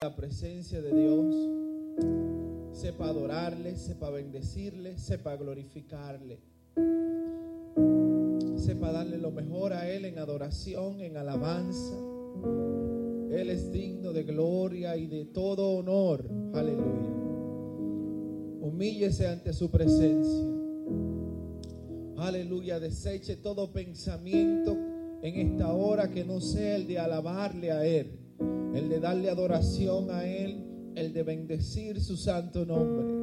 la presencia de Dios, sepa adorarle, sepa bendecirle, sepa glorificarle, sepa darle lo mejor a Él en adoración, en alabanza. Él es digno de gloria y de todo honor. Aleluya. Humíllese ante su presencia. Aleluya. Deseche todo pensamiento en esta hora que no sea el de alabarle a Él, el de darle adoración a Él, el de bendecir su santo nombre.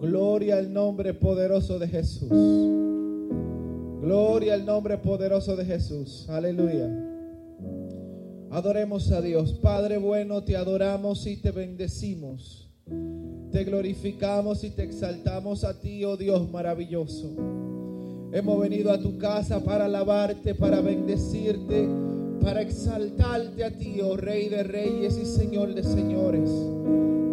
Gloria al nombre poderoso de Jesús. Gloria al nombre poderoso de Jesús. Aleluya. Adoremos a Dios. Padre bueno, te adoramos y te bendecimos. Te glorificamos y te exaltamos a ti, oh Dios maravilloso. Hemos venido a tu casa para alabarte, para bendecirte, para exaltarte a ti, oh Rey de Reyes y Señor de Señores.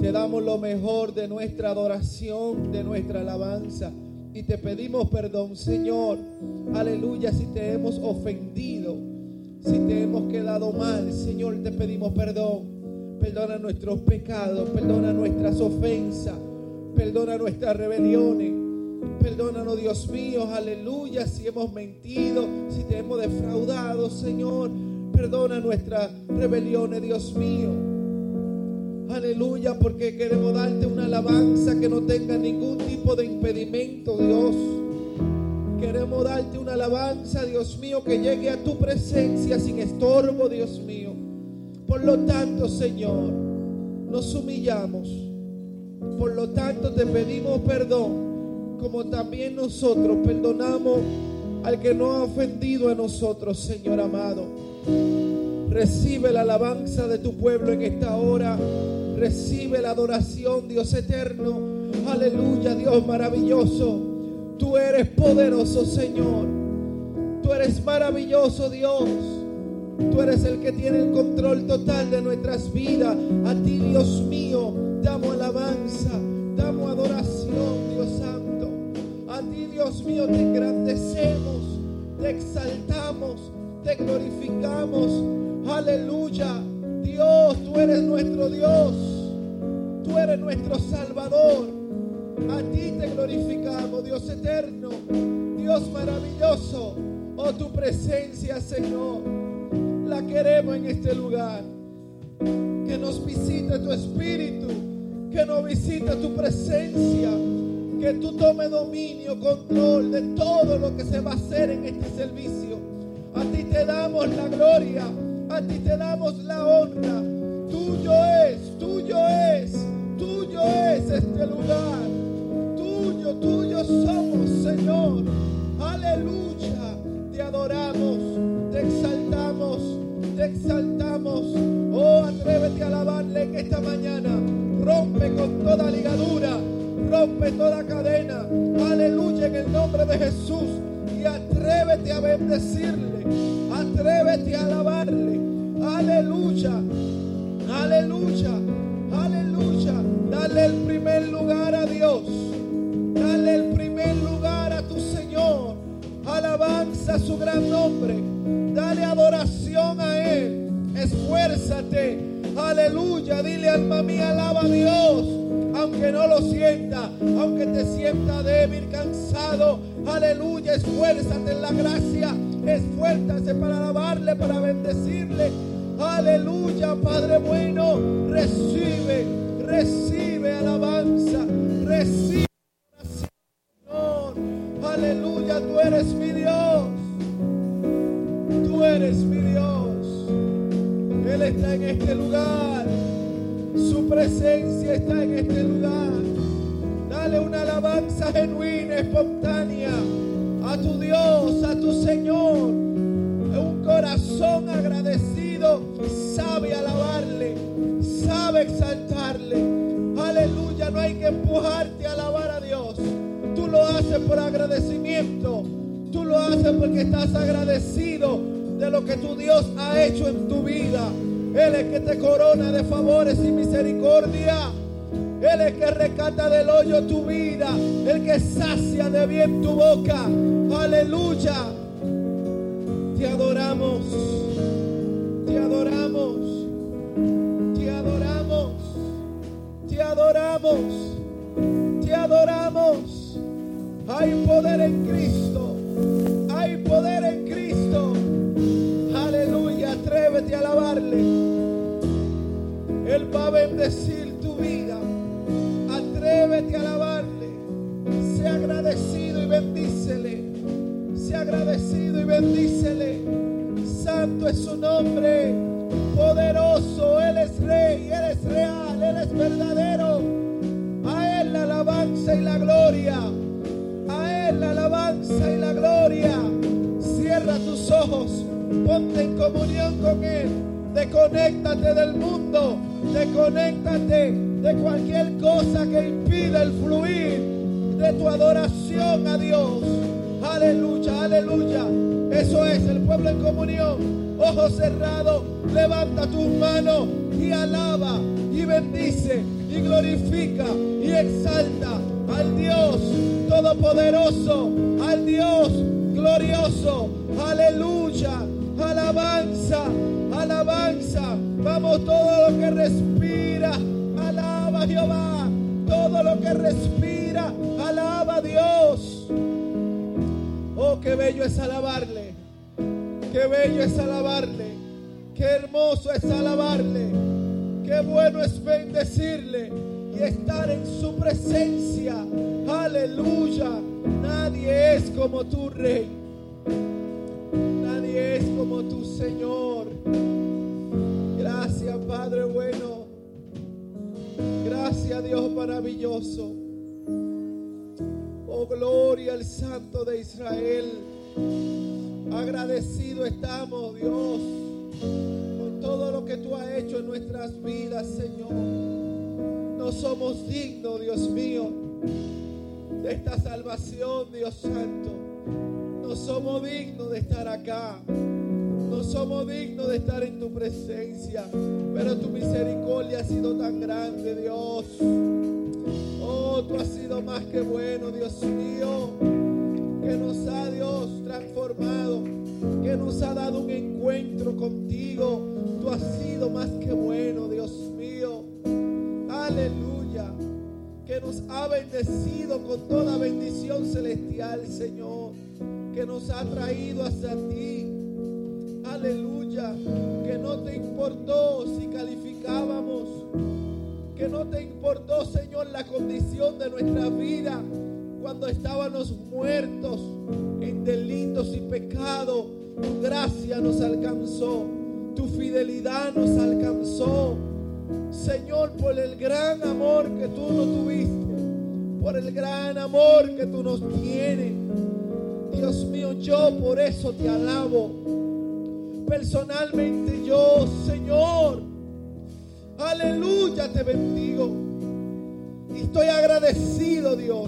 Te damos lo mejor de nuestra adoración, de nuestra alabanza. Y te pedimos perdón, Señor. Aleluya, si te hemos ofendido, si te hemos quedado mal, Señor, te pedimos perdón. Perdona nuestros pecados, perdona nuestras ofensas, perdona nuestras rebeliones. Perdónanos, Dios mío, aleluya, si hemos mentido, si te hemos defraudado, Señor. Perdona nuestras rebeliones, Dios mío. Aleluya, porque queremos darte una alabanza que no tenga ningún tipo de impedimento, Dios. Queremos darte una alabanza, Dios mío, que llegue a tu presencia sin estorbo, Dios mío. Por lo tanto, Señor, nos humillamos. Por lo tanto, te pedimos perdón, como también nosotros perdonamos al que no ha ofendido a nosotros, Señor amado. Recibe la alabanza de tu pueblo en esta hora. Recibe la adoración, Dios eterno. Aleluya, Dios maravilloso. Tú eres poderoso, Señor. Tú eres maravilloso, Dios. Tú eres el que tiene el control total de nuestras vidas. A ti, Dios mío, damos alabanza, damos adoración, Dios Santo. A ti, Dios mío, te engrandecemos, te exaltamos, te glorificamos. Aleluya. Dios, tú eres nuestro Dios. Tú eres nuestro Salvador. A ti te glorificamos, Dios eterno, Dios maravilloso. Oh, tu presencia, Señor, la queremos en este lugar. Que nos visite tu espíritu, que nos visite tu presencia, que tú tome dominio, control de todo lo que se va a hacer en este servicio. Te damos la gloria, a ti te damos la honra. Tuyo es, tuyo es, tuyo es este lugar. Tuyo, tuyo somos, Señor. Aleluya. Te adoramos, te exaltamos, te exaltamos. Oh, atrévete a alabarle en esta mañana. Rompe con toda ligadura, rompe toda cadena. Aleluya en el nombre de Jesús. Atrévete a bendecirle, atrévete a alabarle. Aleluya, aleluya, aleluya. Dale el primer lugar a Dios. Dale el primer lugar a tu Señor. Alabanza su gran nombre. Dale adoración a Él. Esfuérzate. Aleluya. Dile alma mía, alaba a Dios. Aunque no lo sienta, aunque te sienta débil, cansado. Aleluya. Esfuérzate en la gracia. Esfuérzate para alabarle, para bendecirle. Aleluya, Padre bueno. Recibe, recibe alabanza. Recibe. Porque estás agradecido de lo que tu Dios ha hecho en tu vida. Él es que te corona de favores y misericordia. Él es que rescata del hoyo tu vida. El que sacia de bien tu boca. Aleluya. Te adoramos. Te adoramos. Te alabamos, te adoramos. Hay poder en Cristo, hay poder en Cristo. Aleluya, atrévete a alabarle. Él va a bendecir tu vida. Atrévete a alabarle. Sea agradecido y bendícele. Sea agradecido y bendícele. Santo es su nombre. Poderoso, Él es rey, Ponte en comunión con Él. Desconéctate del mundo. Desconéctate de cualquier cosa que impida el fluir de tu adoración a Dios. Aleluya, aleluya. Eso es el pueblo en comunión. Ojos cerrados, levanta tus manos y alaba y bendice y glorifica y exalta al Dios todopoderoso, al Dios glorioso. Aleluya, alabanza, alabanza. Vamos todo lo que respira, alaba Jehová. Todo lo que respira, alaba a Dios. Oh, qué bello es alabarle. Qué bello es alabarle. Qué hermoso es alabarle. Qué bueno es bendecirle y estar en su presencia. Aleluya. Nadie es como tu rey. Es como tu Señor. Gracias, Padre bueno. Gracias, Dios maravilloso. Oh, gloria al Santo de Israel. Agradecido estamos, Dios, con todo lo que tú has hecho en nuestras vidas, Señor. No somos dignos, Dios mío, de esta salvación, Dios Santo. No somos dignos de estar acá. No somos dignos de estar en tu presencia. Pero tu misericordia ha sido tan grande, Dios. Oh, tú has sido más que bueno, Dios mío. Que nos ha, Dios, transformado. Que nos ha dado un encuentro contigo. Tú has sido más que bueno, Dios mío. Aleluya. Que nos ha bendecido con toda bendición celestial, Señor. Que nos ha traído hacia ti. Aleluya. Que no te importó si calificábamos. Que no te importó, Señor, la condición de nuestra vida cuando estábamos muertos en delitos y pecados. Tu gracia nos alcanzó. Tu fidelidad nos alcanzó. Señor, por el gran amor que tú nos tuviste. Por el gran amor que tú nos tienes. Dios mío, yo por eso te alabo. Personalmente yo, Señor. Aleluya, te bendigo. Y estoy agradecido, Dios,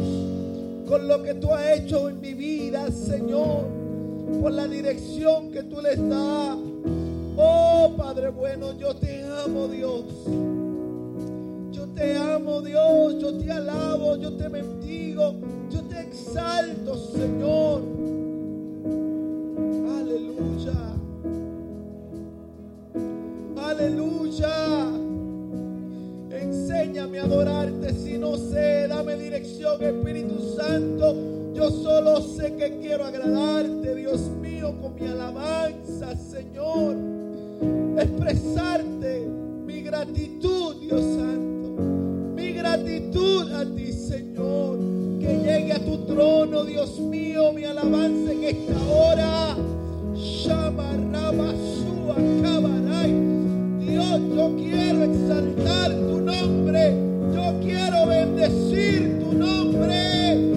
con lo que tú has hecho en mi vida, Señor. Por la dirección que tú le das. Oh, Padre bueno, yo te amo, Dios. Yo te amo, Dios. Yo te alabo, yo te bendigo. Yo te exalto, Señor. Adorarte si no sé. Dame dirección, Espíritu Santo. Yo solo sé que quiero agradarte, Dios mío, con mi alabanza, Señor. Expresarte mi gratitud, Dios Santo. Mi gratitud a ti, Señor. Que llegue a tu trono, Dios mío, mi alabanza en esta hora. Dios, yo quiero exaltar tu nombre. Yo quiero bendecir tu nombre.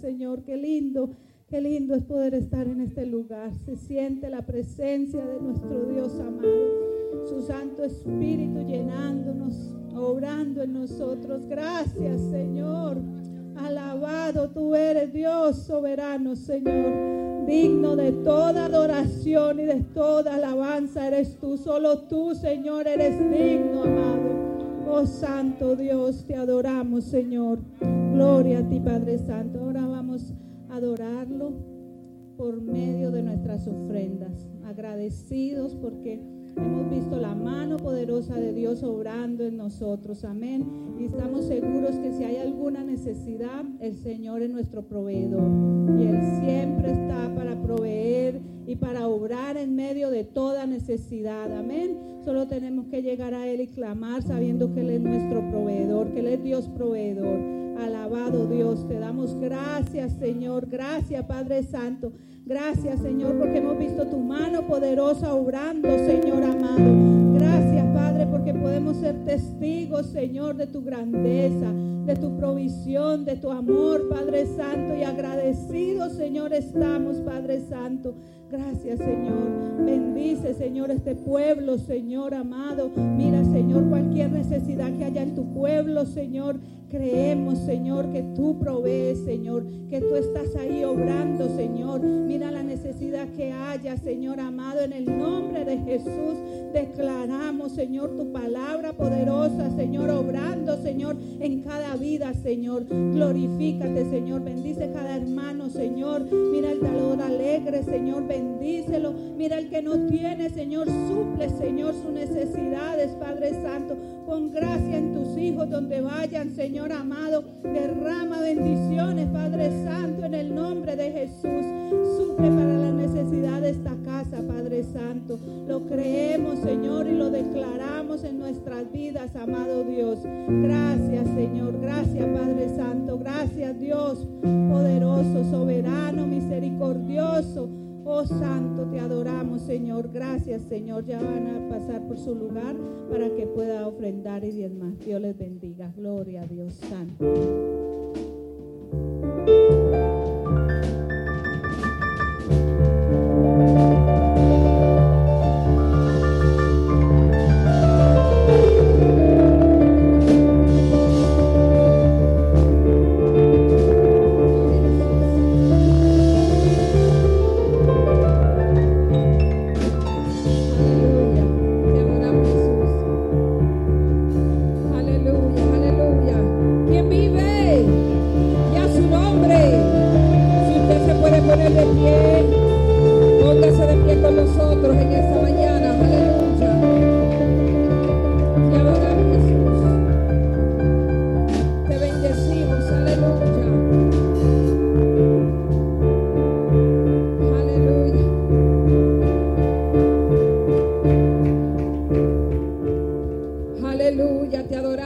Señor. Qué lindo, qué lindo es poder estar en este lugar. Se siente la presencia de nuestro Dios amado su Santo Espíritu llenándonos, obrando en nosotros. Gracias, Señor. Alabado tú eres Dios soberano, Señor. Digno de toda adoración y de toda alabanza eres tú. Solo tú, Señor, eres digno, amado. Oh Santo Dios, te adoramos, Señor. Gloria a ti, Padre Santo. Ahora vamos a adorarlo por medio de nuestras ofrendas. Agradecidos porque hemos visto la mano poderosa de Dios obrando en nosotros. Amén. Y estamos seguros que si hay alguna necesidad, el Señor es nuestro proveedor. Y Él siempre está para proveer y para obrar en medio de toda necesidad. Amén. Solo tenemos que llegar a Él y clamar sabiendo que Él es nuestro proveedor, que Él es Dios proveedor. Alabado Dios, te damos gracias Señor, gracias Padre Santo. Gracias Señor porque hemos visto tu mano poderosa obrando Señor amado. Gracias Padre porque podemos ser testigos Señor de tu grandeza de tu provisión, de tu amor, Padre Santo, y agradecidos, Señor, estamos, Padre Santo. Gracias, Señor. Bendice, Señor, este pueblo, Señor amado. Mira, Señor, cualquier necesidad que haya en tu pueblo, Señor. Creemos, Señor, que tú provees, Señor, que tú estás ahí obrando, Señor. Mira la necesidad que haya, Señor amado, en el nombre de Jesús. Declaramos, Señor, tu palabra poderosa, Señor, obrando, Señor, en cada vida, Señor. Glorifícate, Señor. Bendice cada hermano, Señor. Mira el talón alegre, Señor. Bendícelo. Mira el que no tiene, Señor. Suple, Señor, sus necesidades, Padre Santo. Pon gracia en tus hijos donde vayan, Señor amado. Derrama bendiciones, Padre Santo, en el nombre de Jesús. Suple para la necesidad de esta casa, Padre Santo. Lo creemos, Señor, y lo declaramos en nuestras vidas, amado Dios. Gracias, Señor. Gracias, Padre Santo. Gracias, Dios, poderoso, soberano, misericordioso. Oh Santo, te adoramos, Señor. Gracias, Señor. Ya van a pasar por su lugar para que pueda ofrendar y diezmar. Dios les bendiga. Gloria a Dios Santo.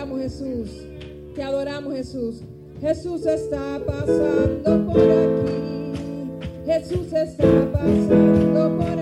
Adoramos Jesús, te adoramos Jesús. Jesús está pasando por aquí, Jesús está pasando por aquí.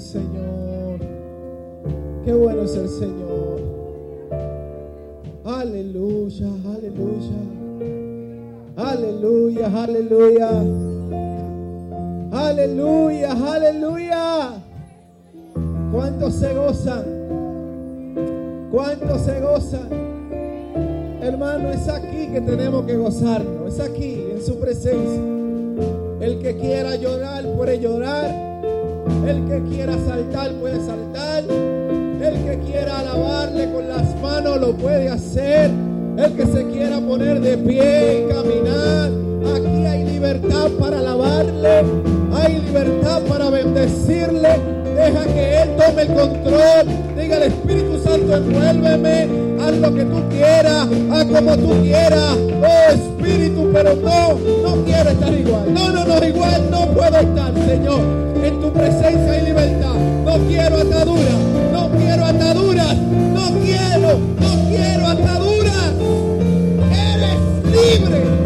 Señor. Qué bueno es el Señor. Aleluya, aleluya. Aleluya, aleluya. Aleluya, aleluya. ¿Cuántos se gozan? ¿Cuántos se gozan? Hermano, es aquí que tenemos que gozarnos. Es aquí, en su presencia. El que quiera llorar puede llorar. El que quiera saltar puede saltar. El que quiera alabarle con las manos lo puede hacer. El que se quiera poner de pie y caminar. Aquí hay libertad para alabarle. Hay libertad para bendecirle. Deja que Él tome el control. Diga al Espíritu Santo, envuélveme. Haz lo que tú quieras. Haz como tú quieras. Oh Espíritu, pero no, no quiero estar igual. No, no, no, igual no puedo estar, Señor. En tu presencia hay libertad. No quiero ataduras. No quiero ataduras. No quiero, no quiero ataduras. Eres libre.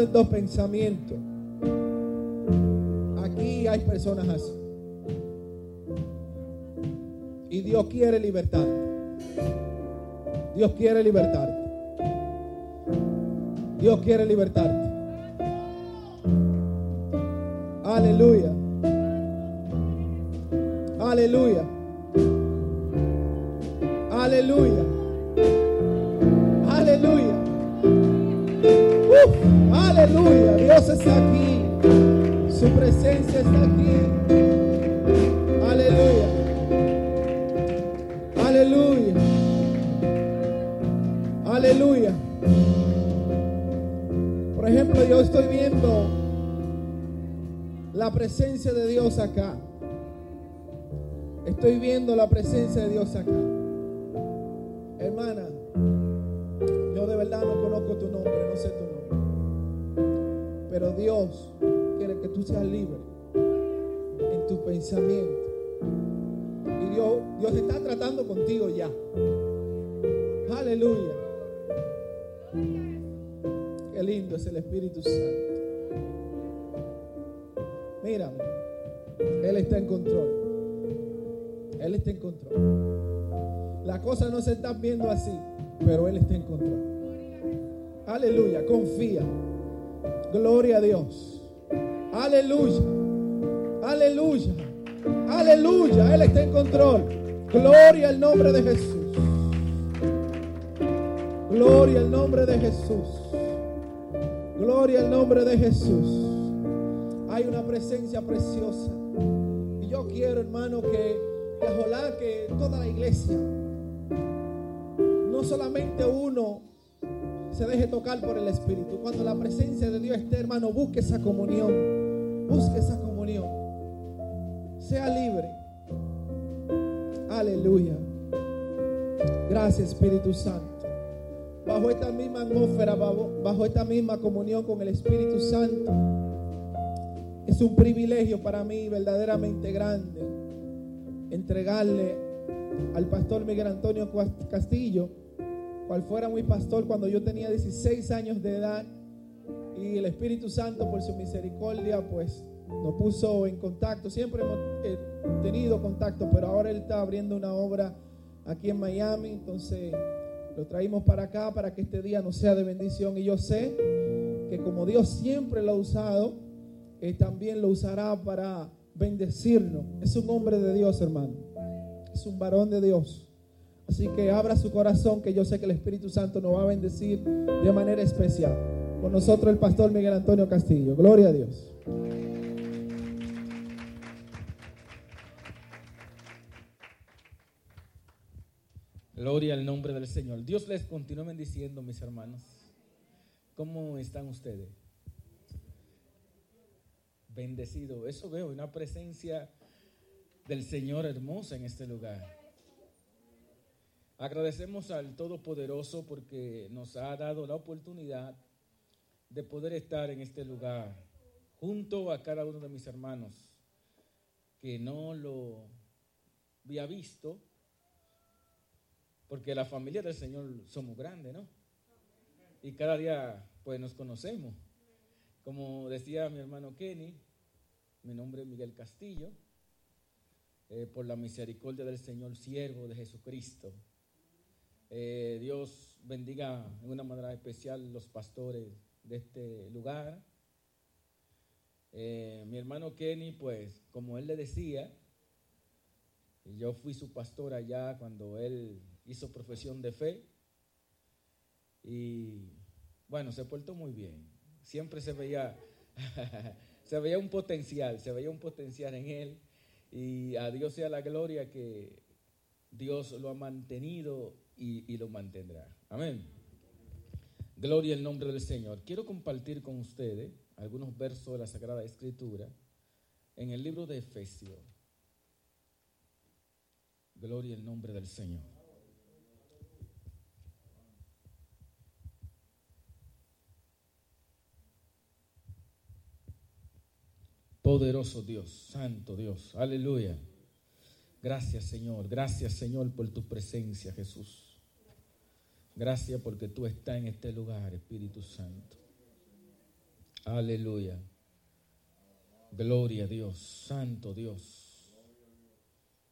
En dos pensamientos. Aquí hay personas así. Y Dios quiere libertad. Dios quiere libertarte. Dios quiere libertarte. Aleluya. Aleluya. Aleluya. Aleluya. Aleluya. Dios está aquí. Su presencia está aquí. Aleluya. Aleluya. Aleluya. Por ejemplo, yo estoy viendo la presencia de Dios acá. Estoy viendo la presencia de Dios acá. Hermana, yo de verdad no conozco tu nombre, no sé tu nombre. Pero Dios quiere que tú seas libre en tu pensamiento. Y Dios, Dios está tratando contigo ya. Aleluya. Qué lindo es el Espíritu Santo. Mírame. Él está en control. Él está en control. Las cosas no se están viendo así, pero Él está en control. Aleluya. Confía. Gloria a Dios. Aleluya. Aleluya. Aleluya. Él está en control. Gloria al nombre de Jesús. Gloria al nombre de Jesús. Gloria al nombre de Jesús. Hay una presencia preciosa. Y yo quiero, hermano, que, que ojalá que toda la iglesia, no solamente uno, se deje tocar por el Espíritu. Cuando la presencia de Dios esté, hermano, busque esa comunión. Busque esa comunión. Sea libre. Aleluya. Gracias, Espíritu Santo. Bajo esta misma atmósfera, bajo, esta misma comunión con el Espíritu Santo. Es un privilegio para mí verdaderamente grande entregarle al pastor Miguel Antonio Castillo, cual fuera mi pastor cuando yo tenía 16 años de edad, Y el Espíritu Santo, por su misericordia, pues nos puso en contacto. Siempre hemos eh, tenido contacto, pero ahora Él está abriendo una obra aquí en Miami. Entonces lo traímos para acá para que este día nos sea de bendición. Y yo sé que como Dios siempre lo ha usado, eh, también lo usará para bendecirnos. Es un hombre de Dios, hermano. Es un varón de Dios. Así que abra su corazón, que yo sé que el Espíritu Santo nos va a bendecir de manera especial. Con nosotros el pastor Miguel Antonio Castillo. Gloria a Dios. Gloria al nombre del Señor. Dios les continúe bendiciendo, mis hermanos. ¿Cómo están ustedes? Bendecido. Eso veo, una presencia del Señor hermosa en este lugar. Agradecemos al Todopoderoso porque nos ha dado la oportunidad de poder estar en este lugar junto a cada uno de mis hermanos que no lo había visto porque la familia del Señor somos grandes, ¿no? Y cada día pues nos conocemos. Como decía mi hermano Kenny, mi nombre es Miguel Castillo, eh, por la misericordia del Señor, siervo de Jesucristo. Eh, Dios bendiga de una manera especial los pastores de este lugar. Eh, mi hermano Kenny, pues, como él le decía, yo fui su pastor allá cuando él hizo profesión de fe y bueno, se portó muy bien. Siempre se veía, se veía un potencial, se veía un potencial en él y a Dios sea la gloria que Dios lo ha mantenido y, lo mantendrá. Amén. Gloria al nombre del Señor. Quiero compartir con ustedes algunos versos de la Sagrada Escritura en el libro de Efesios. Gloria al nombre del Señor. Poderoso Dios, Santo Dios, aleluya. Gracias Señor, gracias Señor por tu presencia Jesús. Gracias porque tú estás en este lugar, Espíritu Santo. Aleluya. Gloria a Dios, Santo Dios.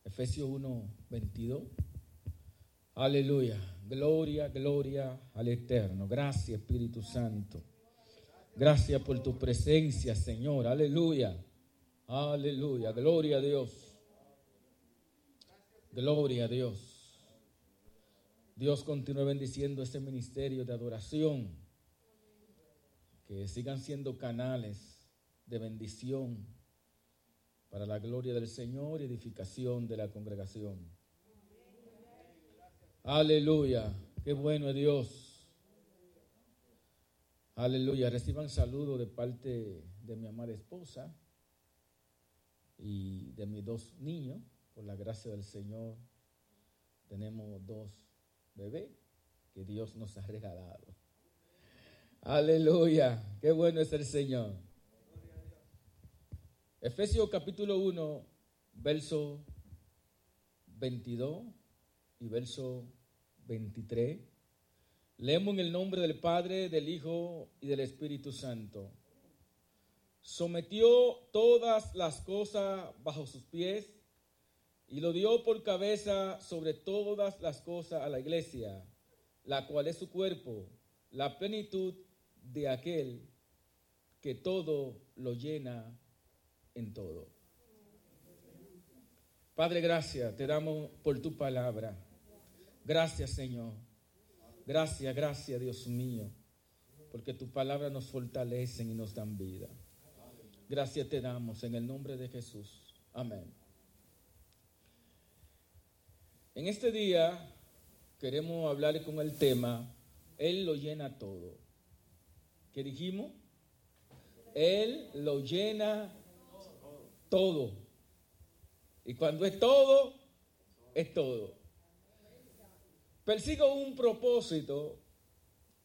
Efesios 1, 22. Aleluya. Gloria, gloria al Eterno. Gracias, Espíritu Santo. Gracias por tu presencia, Señor. Aleluya. Aleluya. Gloria a Dios. Gloria a Dios. Dios continúe bendiciendo este ministerio de adoración. Que sigan siendo canales de bendición para la gloria del Señor y edificación de la congregación. Aleluya. Qué bueno es Dios. Aleluya. Reciban saludos de parte de mi amada esposa y de mis dos niños. Por la gracia del Señor, tenemos dos bebés que Dios nos ha regalado. Aleluya. Qué bueno es el Señor. Efesios capítulo 1, verso 22 y verso 23. Leemos en el nombre del Padre, del Hijo y del Espíritu Santo. Sometió todas las cosas bajo sus pies y lo dio por cabeza sobre todas las cosas a la iglesia, la cual es su cuerpo, la plenitud de aquel que todo lo llena en todo. Padre, gracias, te damos por tu palabra. Gracias, Señor. Gracias, gracias Dios mío, porque tu palabra nos fortalece y nos dan vida. Gracias te damos en el nombre de Jesús. Amén. En este día queremos hablar con el tema, Él lo llena todo. ¿Qué dijimos? Él lo llena todo. Y cuando es todo, es todo. Persigo un propósito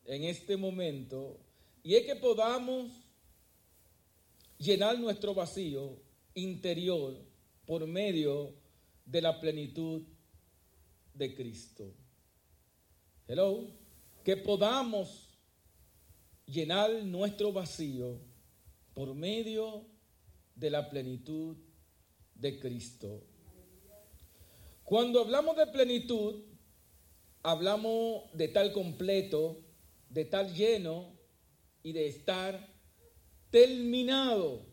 en este momento y es que podamos llenar nuestro vacío interior por medio de la plenitud de Cristo. Hello, que podamos llenar nuestro vacío por medio de la plenitud de Cristo. Cuando hablamos de plenitud, hablamos de tal completo, de tal lleno y de estar terminado.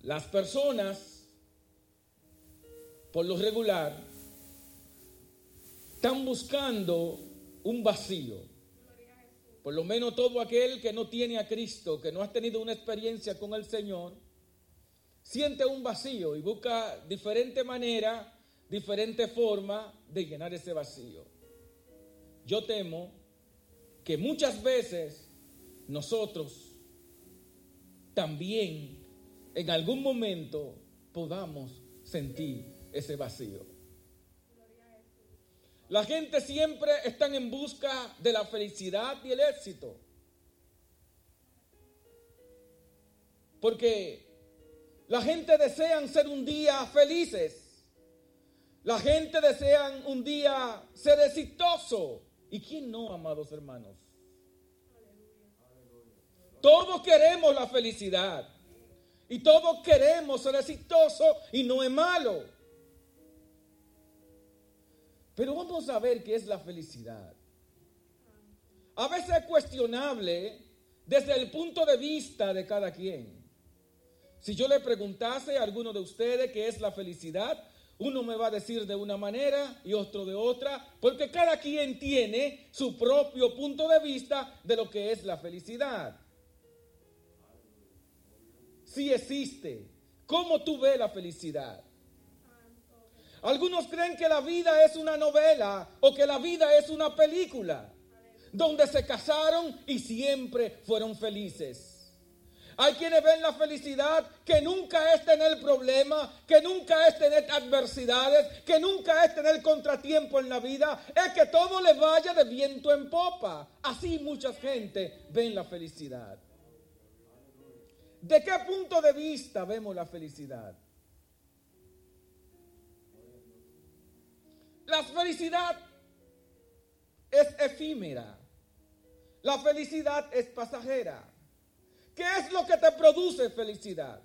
Las personas, por lo regular, están buscando un vacío. Por lo menos todo aquel que no tiene a Cristo, que no ha tenido una experiencia con el Señor, siente un vacío y busca diferente manera, diferente forma de llenar ese vacío. Yo temo que muchas veces nosotros también en algún momento podamos sentir ese vacío. La gente siempre está en busca de la felicidad y el éxito. Porque la gente desea ser un día felices. La gente desea un día ser exitoso. ¿Y quién no, amados hermanos? Todos queremos la felicidad. Y todos queremos ser exitosos y no es malo. Pero vamos a ver qué es la felicidad. A veces es cuestionable desde el punto de vista de cada quien. Si yo le preguntase a alguno de ustedes qué es la felicidad, uno me va a decir de una manera y otro de otra, porque cada quien tiene su propio punto de vista de lo que es la felicidad. Si existe, ¿cómo tú ves la felicidad? Algunos creen que la vida es una novela o que la vida es una película donde se casaron y siempre fueron felices. Hay quienes ven la felicidad que nunca es tener problema, que nunca es tener adversidades, que nunca es tener contratiempo en la vida, es que todo le vaya de viento en popa. Así mucha gente ven la felicidad. ¿De qué punto de vista vemos la felicidad? La felicidad es efímera. La felicidad es pasajera. ¿Qué es lo que te produce felicidad?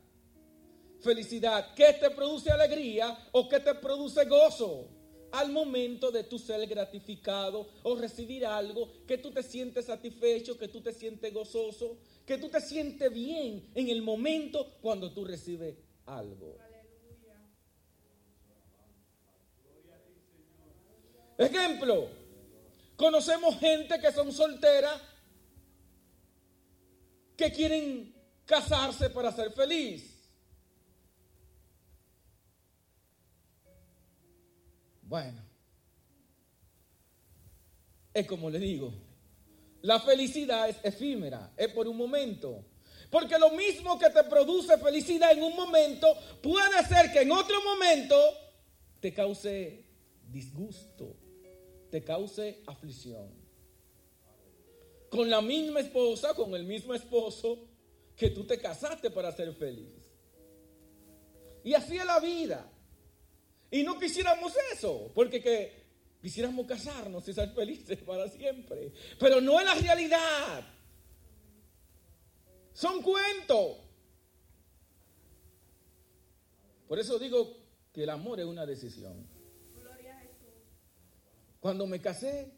Felicidad, ¿qué te produce alegría o qué te produce gozo? Al momento de tú ser gratificado o recibir algo, que tú te sientes satisfecho, que tú te sientes gozoso, que tú te sientes bien en el momento cuando tú recibes algo. Ejemplo, conocemos gente que son solteras que quieren casarse para ser feliz. Bueno, es como le digo, la felicidad es efímera, es por un momento. Porque lo mismo que te produce felicidad en un momento, puede ser que en otro momento te cause disgusto, te cause aflicción. Con la misma esposa, con el mismo esposo que tú te casaste para ser feliz. Y así es la vida. Y no quisiéramos eso, porque que quisiéramos casarnos y ser felices para siempre. Pero no es la realidad. Son cuentos. Por eso digo que el amor es una decisión. Cuando me casé,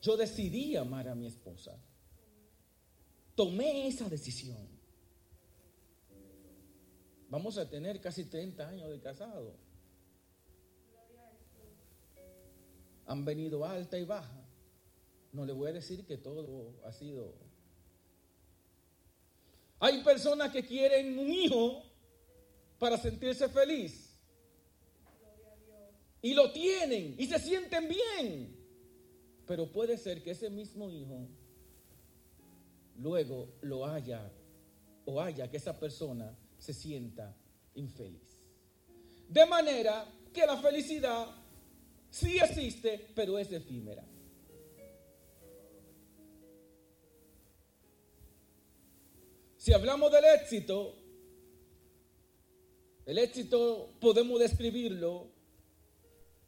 yo decidí amar a mi esposa. Tomé esa decisión. Vamos a tener casi 30 años de casado. Han venido alta y baja. No le voy a decir que todo ha sido. Hay personas que quieren un hijo para sentirse feliz y lo tienen y se sienten bien. Pero puede ser que ese mismo hijo luego lo haya o haya que esa persona se sienta infeliz. De manera que la felicidad sí existe, pero es efímera. Si hablamos del éxito, el éxito podemos describirlo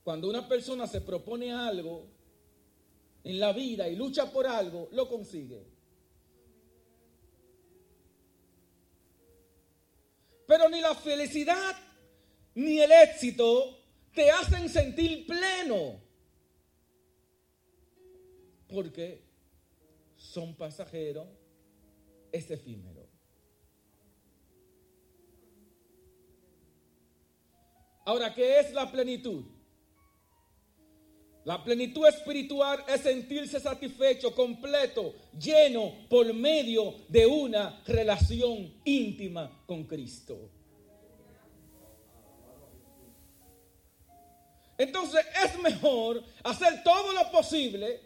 cuando una persona se propone algo en la vida y lucha por algo, lo consigue. Pero ni la felicidad ni el éxito te hacen sentir pleno. Porque son pasajeros, es efímero. Ahora, ¿qué es la plenitud? La plenitud espiritual es sentirse satisfecho, completo, lleno por medio de una relación íntima con Cristo. Entonces es mejor hacer todo lo posible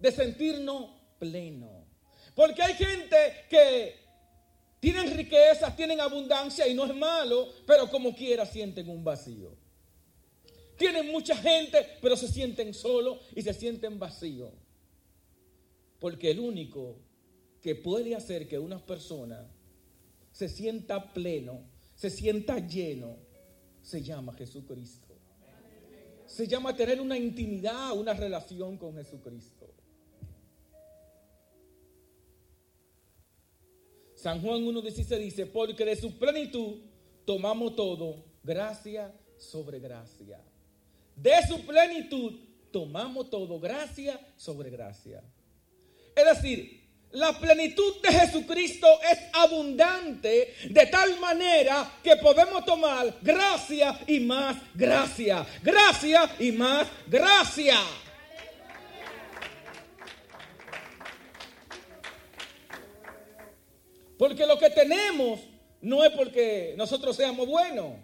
de sentirnos pleno. Porque hay gente que tienen riquezas, tienen abundancia y no es malo, pero como quiera sienten un vacío. Tienen mucha gente, pero se sienten solos y se sienten vacíos. Porque el único que puede hacer que una persona se sienta pleno, se sienta lleno, se llama Jesucristo. Se llama tener una intimidad, una relación con Jesucristo. San Juan 1.16 dice, porque de su plenitud tomamos todo, gracia sobre gracia. De su plenitud tomamos todo, gracia sobre gracia. Es decir, la plenitud de Jesucristo es abundante de tal manera que podemos tomar gracia y más gracia. Gracia y más gracia. Porque lo que tenemos no es porque nosotros seamos buenos.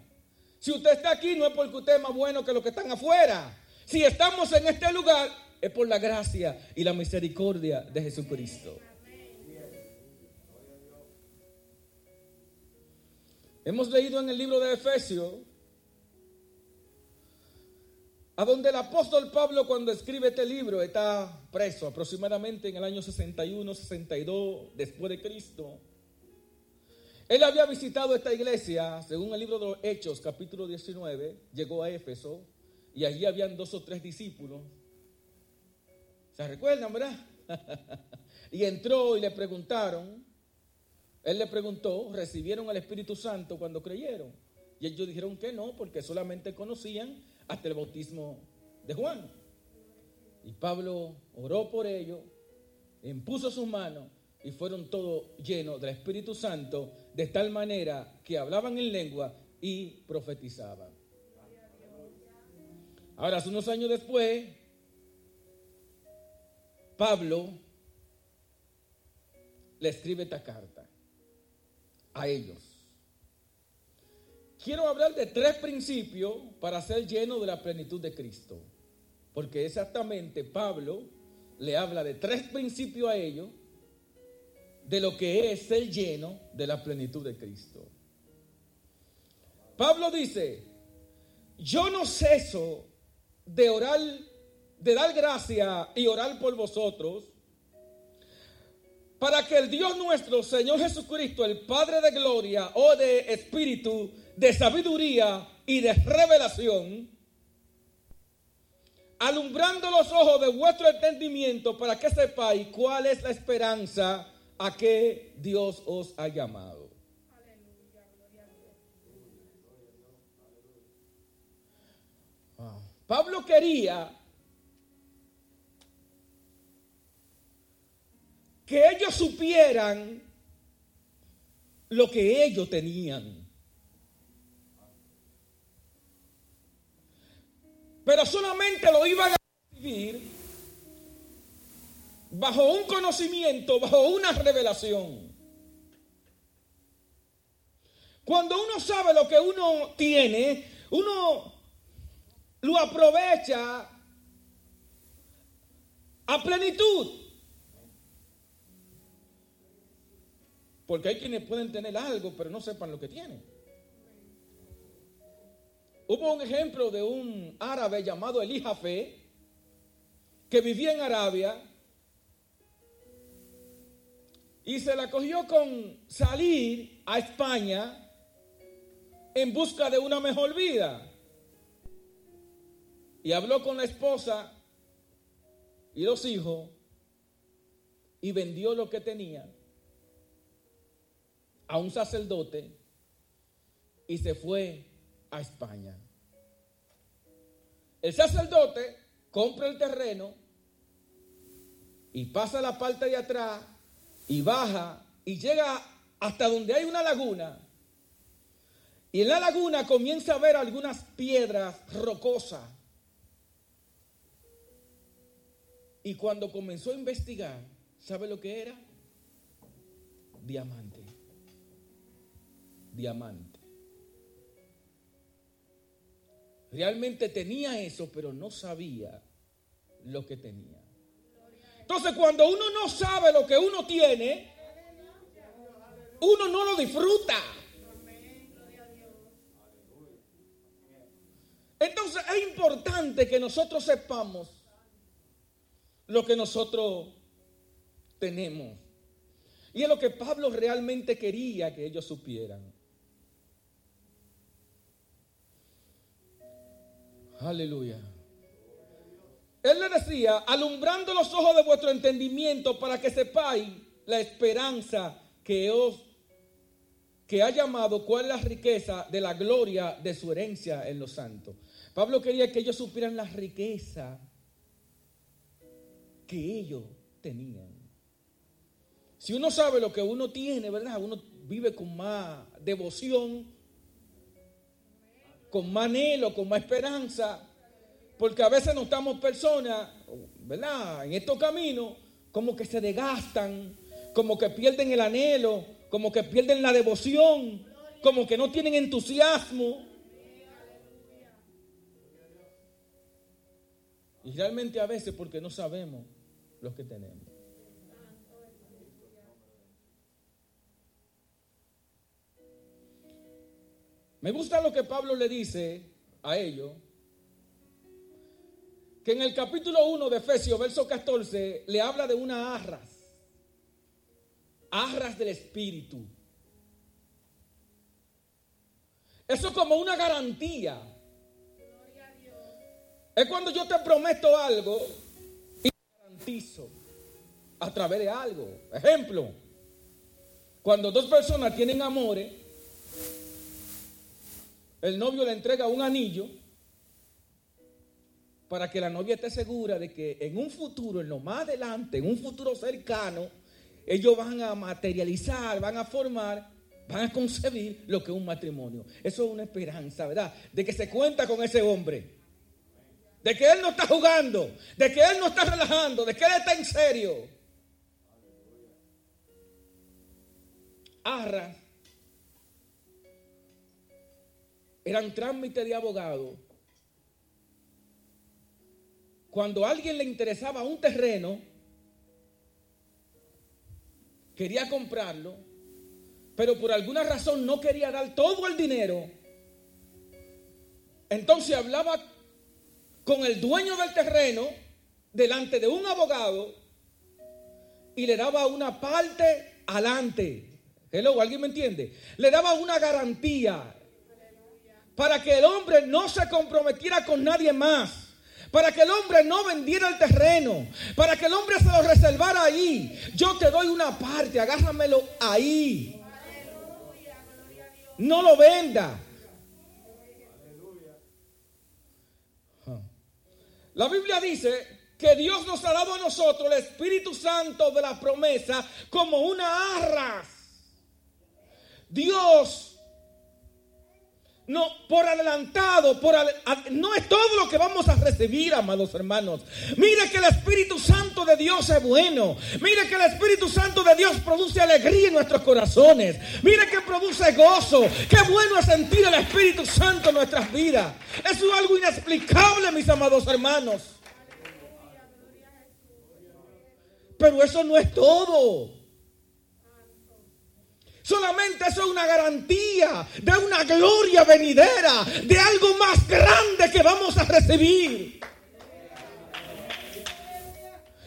Si usted está aquí no es porque usted es más bueno que los que están afuera. Si estamos en este lugar es por la gracia y la misericordia de Jesucristo. Hemos leído en el libro de Efesios a donde el apóstol Pablo cuando escribe este libro está preso aproximadamente en el año 61, 62 después de Cristo. Él había visitado esta iglesia, según el libro de los Hechos, capítulo 19, llegó a Éfeso y allí habían dos o tres discípulos. ¿Se recuerdan, verdad? y entró y le preguntaron, él le preguntó, ¿recibieron el Espíritu Santo cuando creyeron? Y ellos dijeron que no, porque solamente conocían hasta el bautismo de Juan. Y Pablo oró por ellos, impuso sus manos y fueron todos llenos del Espíritu Santo de tal manera que hablaban en lengua y profetizaban. Ahora, unos años después, Pablo le escribe esta carta a ellos. Quiero hablar de tres principios para ser lleno de la plenitud de Cristo. Porque exactamente Pablo le habla de tres principios a ellos de lo que es ser lleno de la plenitud de Cristo. Pablo dice, yo no ceso de orar, de dar gracia y orar por vosotros, para que el Dios nuestro, Señor Jesucristo, el Padre de gloria o de espíritu, de sabiduría y de revelación, alumbrando los ojos de vuestro entendimiento para que sepáis cuál es la esperanza a que Dios os ha llamado. Pablo quería que ellos supieran lo que ellos tenían. Pero solamente lo iban a recibir bajo un conocimiento, bajo una revelación. Cuando uno sabe lo que uno tiene, uno lo aprovecha a plenitud. Porque hay quienes pueden tener algo, pero no sepan lo que tienen. Hubo un ejemplo de un árabe llamado Fe que vivía en Arabia y se la cogió con salir a España en busca de una mejor vida. Y habló con la esposa y los hijos y vendió lo que tenía a un sacerdote y se fue a España. El sacerdote compra el terreno y pasa la parte de atrás y baja y llega hasta donde hay una laguna. Y en la laguna comienza a ver algunas piedras rocosas. Y cuando comenzó a investigar, ¿sabe lo que era? Diamante. Diamante. Realmente tenía eso, pero no sabía lo que tenía. Entonces, cuando uno no sabe lo que uno tiene, uno no lo disfruta. Entonces, es importante que nosotros sepamos lo que nosotros tenemos. Y es lo que Pablo realmente quería que ellos supieran. Aleluya. Él le decía, alumbrando los ojos de vuestro entendimiento para que sepáis la esperanza que os que ha llamado cuál es la riqueza de la gloria de su herencia en los santos. Pablo quería que ellos supieran la riqueza que ellos tenían. Si uno sabe lo que uno tiene, ¿verdad? Uno vive con más devoción, con más anhelo, con más esperanza, porque a veces notamos personas, ¿verdad? En estos caminos, como que se desgastan, como que pierden el anhelo, como que pierden la devoción, como que no tienen entusiasmo. Y realmente a veces porque no sabemos lo que tenemos. Me gusta lo que Pablo le dice a ellos, que en el capítulo 1 de Efesios, verso 14, le habla de una arras, arras del Espíritu. Eso es como una garantía. Es cuando yo te prometo algo y te garantizo a través de algo. Ejemplo, cuando dos personas tienen amores, el novio le entrega un anillo para que la novia esté segura de que en un futuro, en lo más adelante, en un futuro cercano, ellos van a materializar, van a formar, van a concebir lo que es un matrimonio. Eso es una esperanza, ¿verdad? De que se cuenta con ese hombre. De que él no está jugando, de que él no está relajando, de que él está en serio. Arras eran trámites de abogado. Cuando a alguien le interesaba un terreno, quería comprarlo, pero por alguna razón no quería dar todo el dinero, entonces hablaba con el dueño del terreno delante de un abogado y le daba una parte adelante. Hello, ¿alguien me entiende? Le daba una garantía para que el hombre no se comprometiera con nadie más. Para que el hombre no vendiera el terreno. Para que el hombre se lo reservara ahí. Yo te doy una parte, agárramelo ahí. No lo venda. La Biblia dice que Dios nos ha dado a nosotros el Espíritu Santo de la promesa como una arras. Dios no, por adelantado, por no es todo lo que vamos a recibir, amados hermanos. Mire que el Espíritu Santo de Dios es bueno. Mire que el Espíritu Santo de Dios produce alegría en nuestros corazones. Mire que produce gozo. Qué bueno es sentir el Espíritu Santo en nuestras vidas. Eso es algo inexplicable, mis amados hermanos. Pero eso no es todo. Solamente eso es una garantía de una gloria venidera, de algo más grande que vamos a recibir.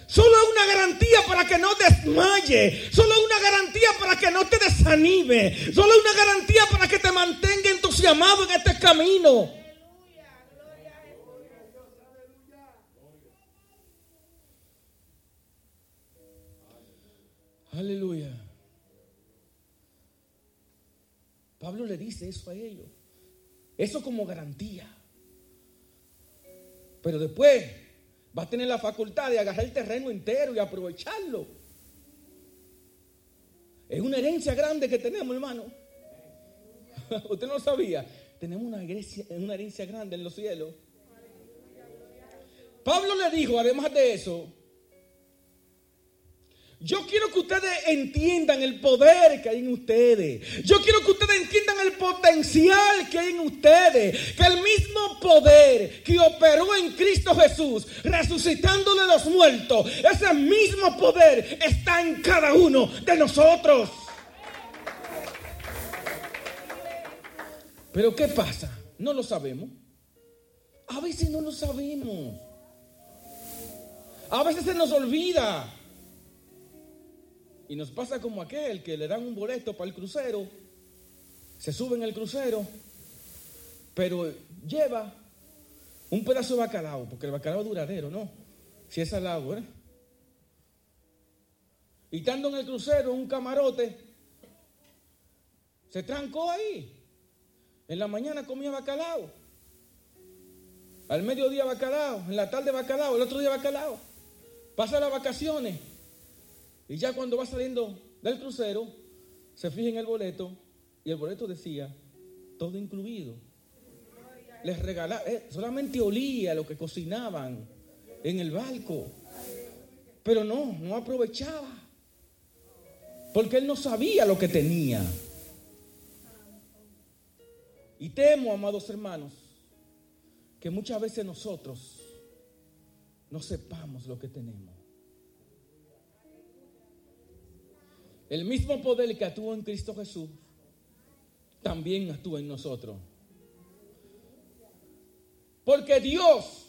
Solo es una garantía para que no desmaye. Solo es una garantía para que no te desanime. Solo es una garantía para que te mantenga entusiasmado en este camino. Aleluya. Aleluya. Pablo le dice eso a ellos. Eso como garantía. Pero después va a tener la facultad de agarrar el terreno entero y aprovecharlo. Es una herencia grande que tenemos, hermano. Usted no lo sabía. Tenemos una herencia, una herencia grande en los cielos. Pablo le dijo, además de eso, yo quiero que ustedes entiendan el poder que hay en ustedes. Yo quiero que ustedes entiendan el potencial que hay en ustedes. Que el mismo poder que operó en Cristo Jesús, resucitando de los muertos, ese mismo poder está en cada uno de nosotros. Pero ¿qué pasa? No lo sabemos. A veces no lo sabemos. A veces se nos olvida. Y nos pasa como aquel que le dan un boleto para el crucero, se sube en el crucero, pero lleva un pedazo de bacalao, porque el bacalao es duradero, ¿no? Si es al agua, ¿eh? Y estando en el crucero, un camarote, se trancó ahí. En la mañana comía bacalao. Al mediodía bacalao, en la tarde bacalao, el otro día bacalao. Pasa las vacaciones. Y ya cuando va saliendo del crucero, se fija en el boleto y el boleto decía, todo incluido. Les regalaba, eh, solamente olía lo que cocinaban en el barco. Pero no, no aprovechaba. Porque él no sabía lo que tenía. Y temo, amados hermanos, que muchas veces nosotros no sepamos lo que tenemos. El mismo poder que actúa en Cristo Jesús también actúa en nosotros. Porque Dios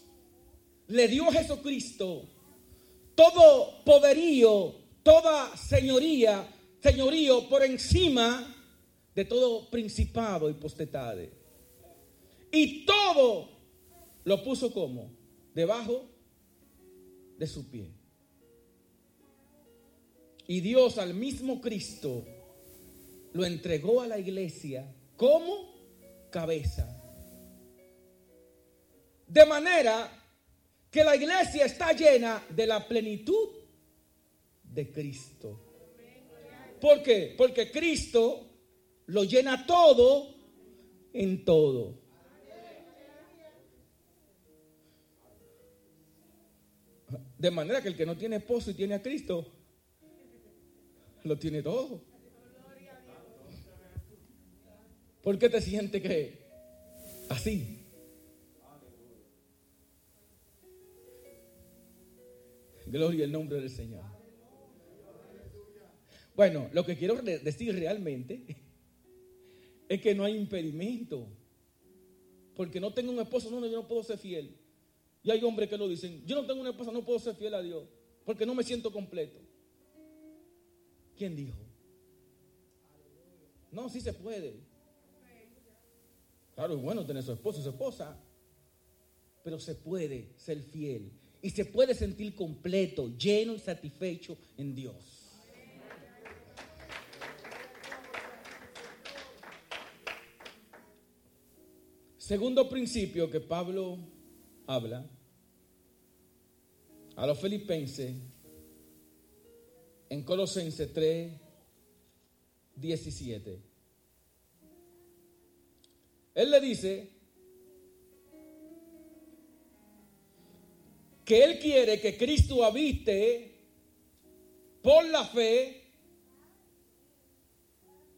le dio a Jesucristo todo poderío, toda señoría, señorío por encima de todo principado y postetade. Y todo lo puso como debajo de su pie. Y Dios al mismo Cristo lo entregó a la iglesia como cabeza. De manera que la iglesia está llena de la plenitud de Cristo. ¿Por qué? Porque Cristo lo llena todo en todo. De manera que el que no tiene esposo y tiene a Cristo, lo tiene todo. ¿Por qué te sientes que así? Gloria al nombre del Señor. Bueno, lo que quiero decir realmente es que no hay impedimento. Porque no tengo un esposo, no, yo no puedo ser fiel. Y hay hombres que lo dicen, yo no tengo una esposa, no puedo ser fiel a Dios, porque no me siento completo. ¿Quién dijo? No, sí se puede. Claro, es bueno tener su esposo, su esposa, pero se puede ser fiel y se puede sentir completo, lleno y satisfecho en Dios. Segundo principio que Pablo habla a los filipenses en Colosenses 3, 17. Él le dice que él quiere que Cristo habite por la fe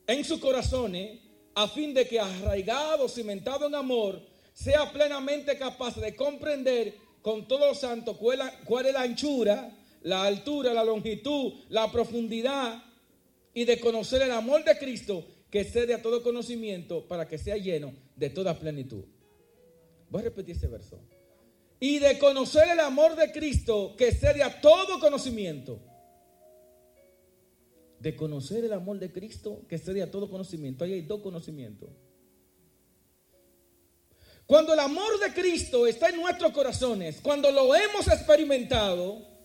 en sus corazones a fin de que arraigado, cimentado en amor, sea plenamente capaz de comprender con todos los santos cuál es la anchura, la altura, la longitud, la profundidad y de conocer el amor de Cristo que cede a todo conocimiento para que sea lleno de toda plenitud. Voy a repetir ese verso. Y de conocer el amor de Cristo que cede a todo conocimiento. De conocer el amor de Cristo que cede a todo conocimiento. Ahí hay dos conocimientos. Cuando el amor de Cristo está en nuestros corazones, cuando lo hemos experimentado,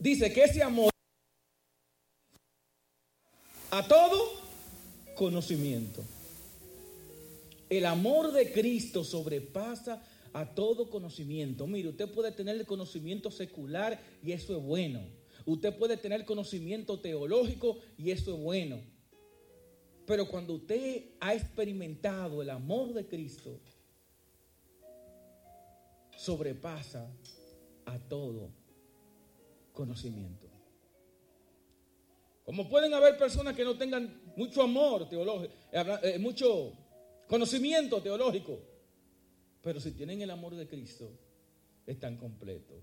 dice que ese amor a todo conocimiento. El amor de Cristo sobrepasa a todo conocimiento. Mire, usted puede tener el conocimiento secular y eso es bueno. Usted puede tener conocimiento teológico y eso es bueno. Pero cuando usted ha experimentado el amor de Cristo, sobrepasa a todo conocimiento. Como pueden haber personas que no tengan mucho amor teológico, eh, eh, mucho conocimiento teológico, pero si tienen el amor de Cristo, están completos.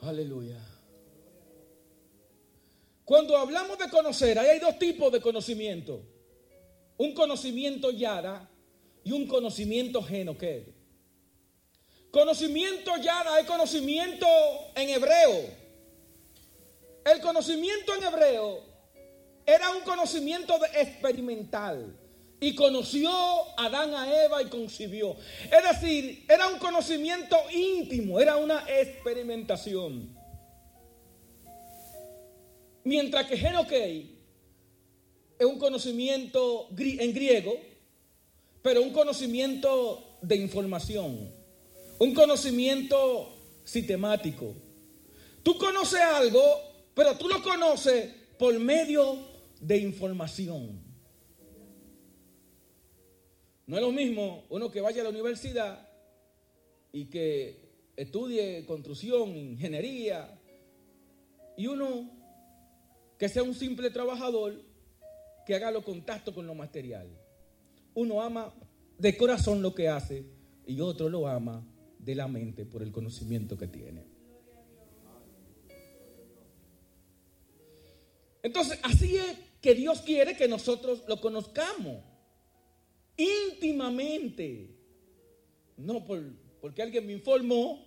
Aleluya. Cuando hablamos de conocer, ahí hay dos tipos de conocimiento. Un conocimiento yara y un conocimiento genoque. Conocimiento yara hay conocimiento en hebreo. El conocimiento en hebreo era un conocimiento experimental. Y conoció a Adán a Eva y concibió. Es decir, era un conocimiento íntimo, era una experimentación. Mientras que Genokei es un conocimiento en griego, pero un conocimiento de información, un conocimiento sistemático. Tú conoces algo, pero tú lo conoces por medio de información. No es lo mismo uno que vaya a la universidad y que estudie construcción, ingeniería, y uno que sea un simple trabajador que haga los contactos con lo material. Uno ama de corazón lo que hace y otro lo ama de la mente por el conocimiento que tiene. Entonces, así es que Dios quiere que nosotros lo conozcamos íntimamente. No por, porque alguien me informó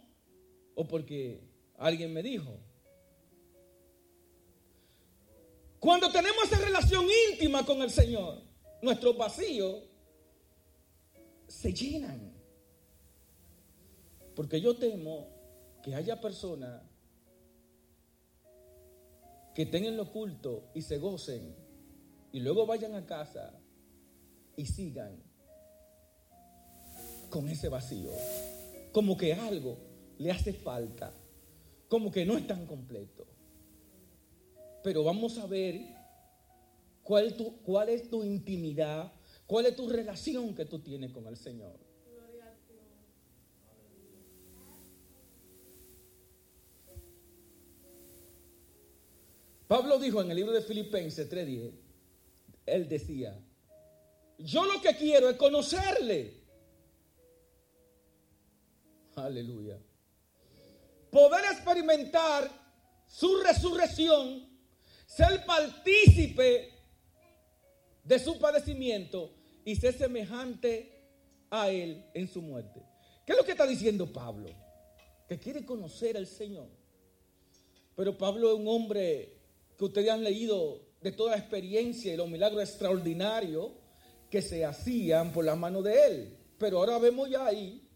o porque alguien me dijo. Cuando tenemos esa relación íntima con el Señor, nuestros vacíos se llenan. Porque yo temo que haya personas que tengan lo oculto y se gocen y luego vayan a casa y sigan con ese vacío. Como que algo le hace falta, como que no es tan completo. Pero vamos a ver cuál, cuál es tu intimidad, cuál es tu relación que tú tienes con el Señor. Pablo dijo en el libro de Filipenses 3:10, él decía, yo lo que quiero es conocerle. Aleluya. Poder experimentar su resurrección, ser partícipe de su padecimiento y ser semejante a él en su muerte. ¿Qué es lo que está diciendo Pablo? Que quiere conocer al Señor. Pero Pablo es un hombre que ustedes han leído de toda experiencia y los milagros extraordinarios que se hacían por la mano de él. Pero ahora vemos ya ahí,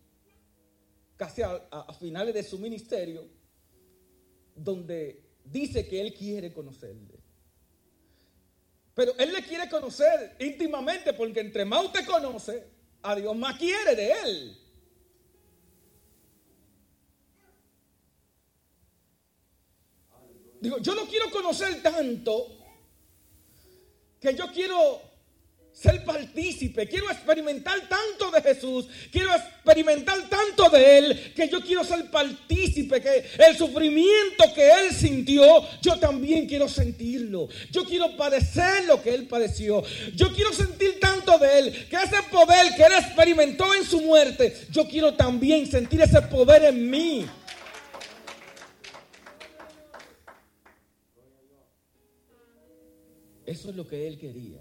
casi a, finales de su ministerio, donde dice que él quiere conocerle. Pero él le quiere conocer íntimamente porque entre más usted conoce, a Dios más quiere de él. Digo, yo no quiero conocer tanto que yo quiero ser partícipe, quiero experimentar tanto de Jesús, quiero experimentar tanto de Él, que yo quiero ser partícipe, que el sufrimiento que Él sintió, yo también quiero sentirlo. Yo quiero padecer lo que Él padeció. Yo quiero sentir tanto de Él, que ese poder que Él experimentó en su muerte, yo quiero también sentir ese poder en mí. Eso es lo que Él quería.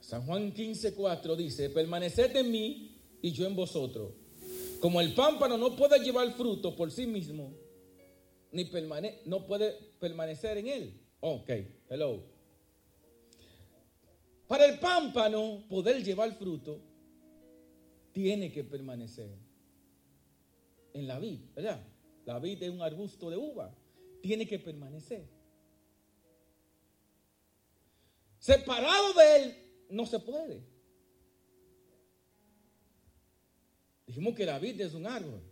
San Juan 15, 4 dice, permaneced en mí y yo en vosotros. Como el pámpano no puede llevar fruto por sí mismo, ni no puede permanecer en él. Ok, hello. Para el pámpano poder llevar fruto, tiene que permanecer en la vid, ¿verdad? La vid es un arbusto de uva, tiene que permanecer. Separado de él no se puede. Dijimos que la vid es un árbol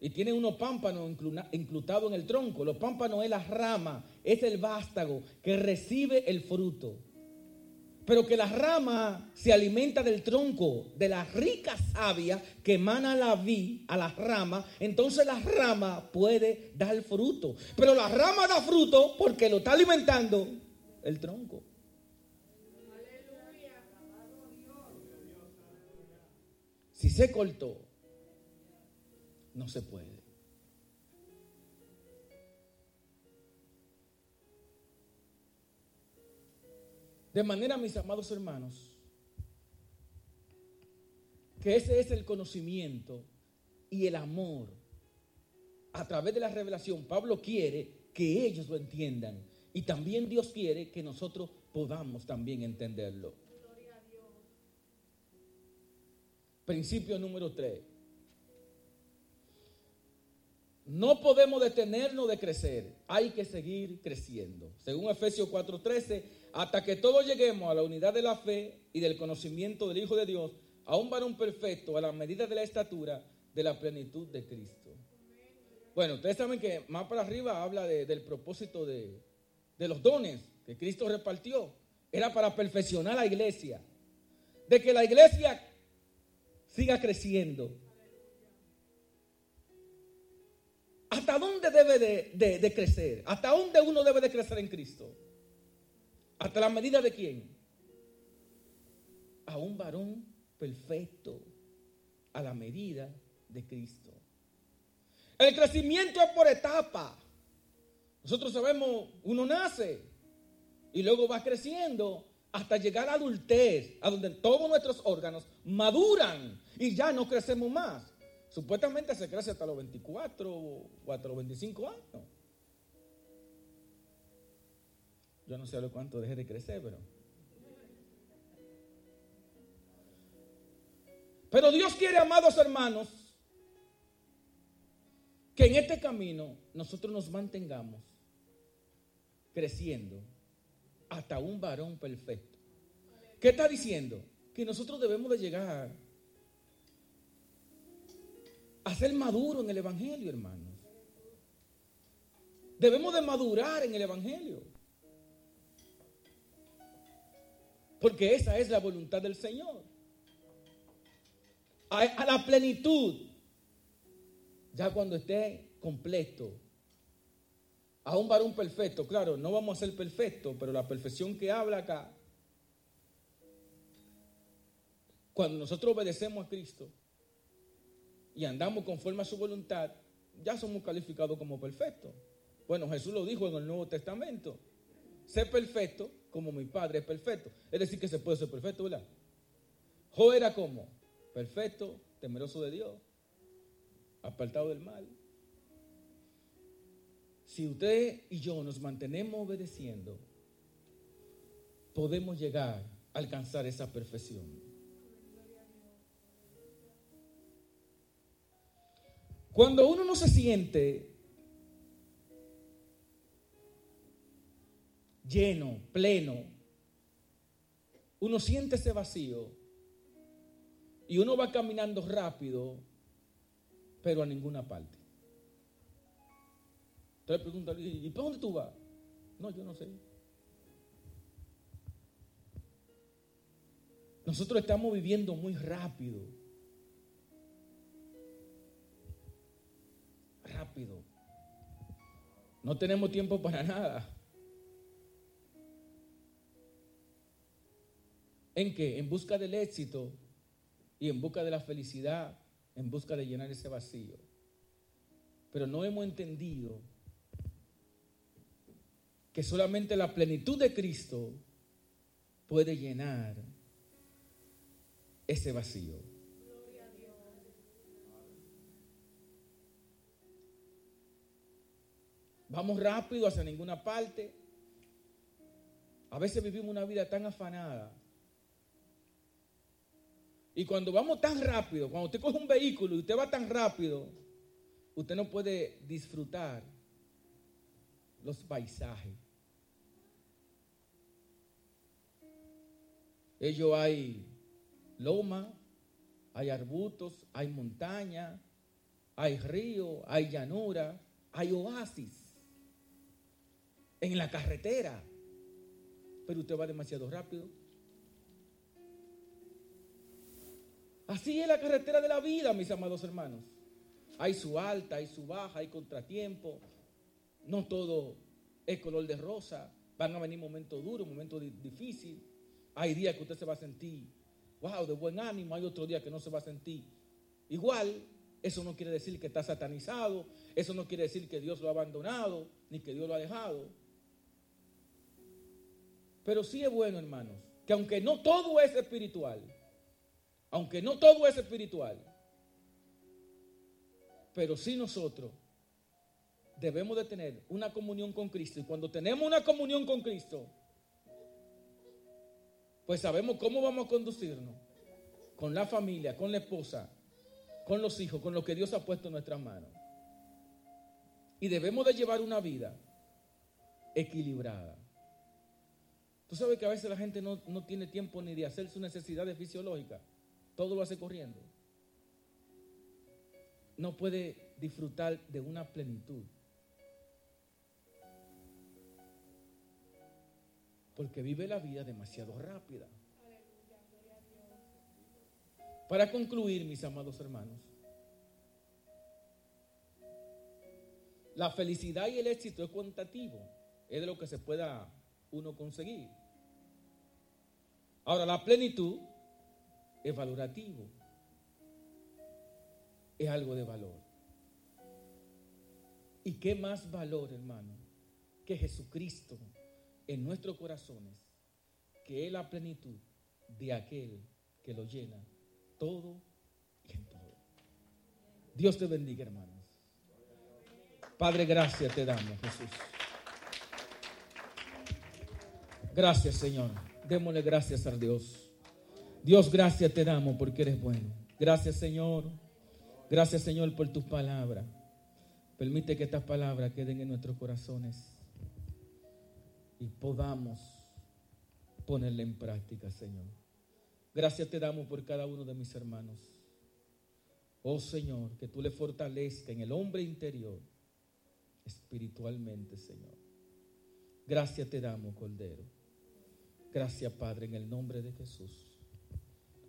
y tiene unos pámpanos inclutados en el tronco. Los pámpanos es la rama, es el vástago que recibe el fruto pero que la rama se alimenta del tronco, de la rica savia que emana la vid a la rama, entonces la rama puede dar fruto. Pero la rama da fruto porque lo está alimentando el tronco. Si se cortó, no se puede. De manera, mis amados hermanos, que ese es el conocimiento y el amor. A través de la revelación, Pablo quiere que ellos lo entiendan. Y también Dios quiere que nosotros podamos también entenderlo. Principio número 3. No podemos detenernos de crecer, hay que seguir creciendo. Según Efesios 4:13, hasta que todos lleguemos a la unidad de la fe y del conocimiento del Hijo de Dios, a un varón perfecto, a la medida de la estatura de la plenitud de Cristo. Bueno, ustedes saben que más para arriba habla del propósito de, los dones que Cristo repartió. Era para perfeccionar la iglesia. De que la iglesia siga creciendo. ¿Hasta dónde debe de, crecer? ¿Hasta dónde uno debe de crecer en Cristo? ¿Hasta la medida de quién? A un varón perfecto, a la medida de Cristo. El crecimiento es por etapa. Nosotros sabemos, uno nace y luego va creciendo hasta llegar a adultez, a donde todos nuestros órganos maduran y ya no crecemos más. Supuestamente se crece hasta los 24 o hasta los 25 años. Yo no sé a lo cuánto deje de crecer, pero. Pero Dios quiere, amados hermanos, que en este camino nosotros nos mantengamos creciendo hasta un varón perfecto. ¿Qué está diciendo? Que nosotros debemos de llegar a ser maduros en el Evangelio, hermanos. Debemos de madurar en el Evangelio. Porque esa es la voluntad del Señor. A, la plenitud. Ya cuando esté completo. A un varón perfecto. Claro, no vamos a ser perfectos, pero la perfección que habla acá. Cuando nosotros obedecemos a Cristo y andamos conforme a su voluntad, ya somos calificados como perfectos. Bueno, Jesús lo dijo en el Nuevo Testamento. Sé perfecto como mi Padre es perfecto. Es decir, que se puede ser perfecto, ¿verdad? Jo era como perfecto, temeroso de Dios, apartado del mal. Si usted y yo nos mantenemos obedeciendo, podemos llegar a alcanzar esa perfección. Cuando uno no se siente lleno, pleno, uno siente ese vacío y uno va caminando rápido, pero a ninguna parte. Entonces pregunta, ¿y para dónde tú vas? No, yo no sé. Nosotros estamos viviendo muy rápido. Rápido. No tenemos tiempo para nada. ¿En qué? En busca del éxito y en busca de la felicidad, en busca de llenar ese vacío. Pero no hemos entendido que solamente la plenitud de Cristo puede llenar ese vacío. Vamos rápido hacia ninguna parte. A veces vivimos una vida tan afanada Y cuando vamos tan rápido, cuando usted coge un vehículo y usted va tan rápido, usted no puede disfrutar los paisajes. Ellos hay loma, hay arbustos, hay montaña, hay río, hay llanura, hay oasis en la carretera. Pero usted va demasiado rápido. Así es la carretera de la vida, mis amados hermanos. Hay su alta, hay su baja, hay contratiempo. No todo es color de rosa. Van a venir momentos duros, momentos difíciles. Hay días que usted se va a sentir, wow, de buen ánimo. Hay otros días que no se va a sentir igual. Eso no quiere decir que está satanizado. Eso no quiere decir que Dios lo ha abandonado, ni que Dios lo ha dejado. Pero sí es bueno, hermanos, que aunque no todo es espiritual, aunque no todo es espiritual, pero sí nosotros debemos de tener una comunión con Cristo. Y cuando tenemos una comunión con Cristo, pues sabemos cómo vamos a conducirnos con la familia, con la esposa, con los hijos, con lo que Dios ha puesto en nuestras manos. Y debemos de llevar una vida equilibrada. Tú sabes que a veces la gente no, no tiene tiempo ni de hacer sus necesidades fisiológicas todo lo hace corriendo. No puede disfrutar de una plenitud. Porque vive la vida demasiado rápida. Para concluir, mis amados hermanos, la felicidad y el éxito es cuantitativo, es de lo que se pueda uno conseguir. Ahora, la plenitud es valorativo. Es algo de valor. ¿Y qué más valor, hermano, que Jesucristo en nuestros corazones, que es la plenitud de aquel que lo llena todo y en todo? Dios te bendiga, hermanos. Padre, gracias te damos, Jesús. Gracias, Señor. Démosle gracias a Dios. Dios, gracias te damos porque eres bueno. Gracias, Señor. Gracias, Señor, por tus palabras. Permite que estas palabras queden en nuestros corazones y podamos ponerla en práctica, Señor. Gracias te damos por cada uno de mis hermanos. Oh Señor, que tú le fortalezcas en el hombre interior, espiritualmente, Señor. Gracias te damos, Cordero. Gracias, Padre, en el nombre de Jesús.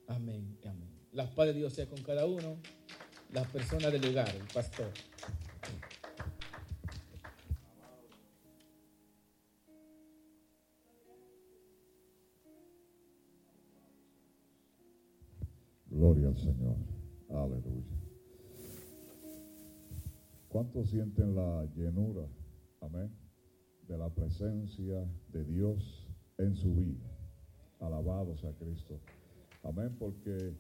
Amén y amén. La paz de Dios sea con cada uno, las personas del lugar, el pastor. Gloria al Señor. Aleluya. ¿Cuántos sienten la llenura? Amén. De la presencia de Dios en su vida. Alabado sea Cristo. Amén, porque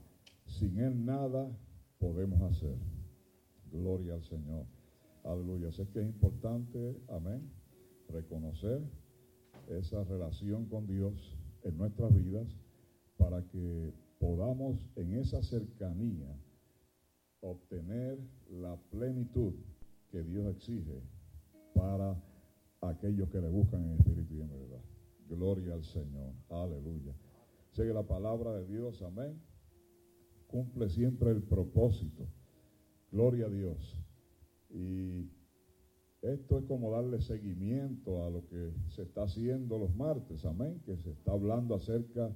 sin Él nada podemos hacer. Gloria al Señor. Aleluya. Sé que es importante, amén, reconocer esa relación con Dios en nuestras vidas para que podamos en esa cercanía obtener la plenitud que Dios exige para aquellos que le buscan en espíritu y en verdad. Gloria al Señor. Aleluya. Sé que la palabra de Dios, amén, cumple siempre el propósito. Gloria a Dios. Y esto es como darle seguimiento a lo que se está haciendo los martes, amén, que se está hablando acerca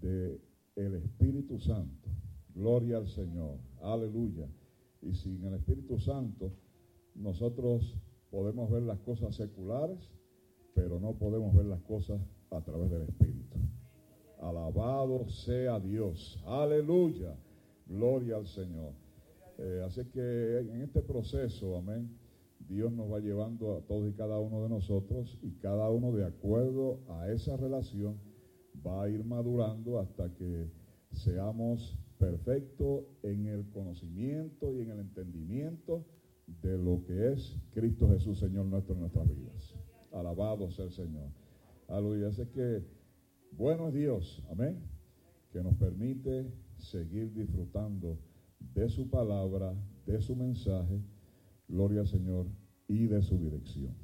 de el Espíritu Santo. Gloria al Señor. Aleluya. Y sin el Espíritu Santo nosotros podemos ver las cosas seculares, pero no podemos ver las cosas a través del Espíritu. Alabado sea Dios. Aleluya. Gloria al Señor. Eh, así que en este proceso, amén, Dios nos va llevando a todos y cada uno de nosotros y cada uno de acuerdo a esa relación va a ir madurando hasta que seamos perfectos en el conocimiento y en el entendimiento de lo que es Cristo Jesús, Señor nuestro en nuestras vidas. Alabado sea el Señor. Aleluya. Así que bueno es Dios, amén, que nos permite seguir disfrutando de su palabra, de su mensaje, gloria al Señor, y de su dirección.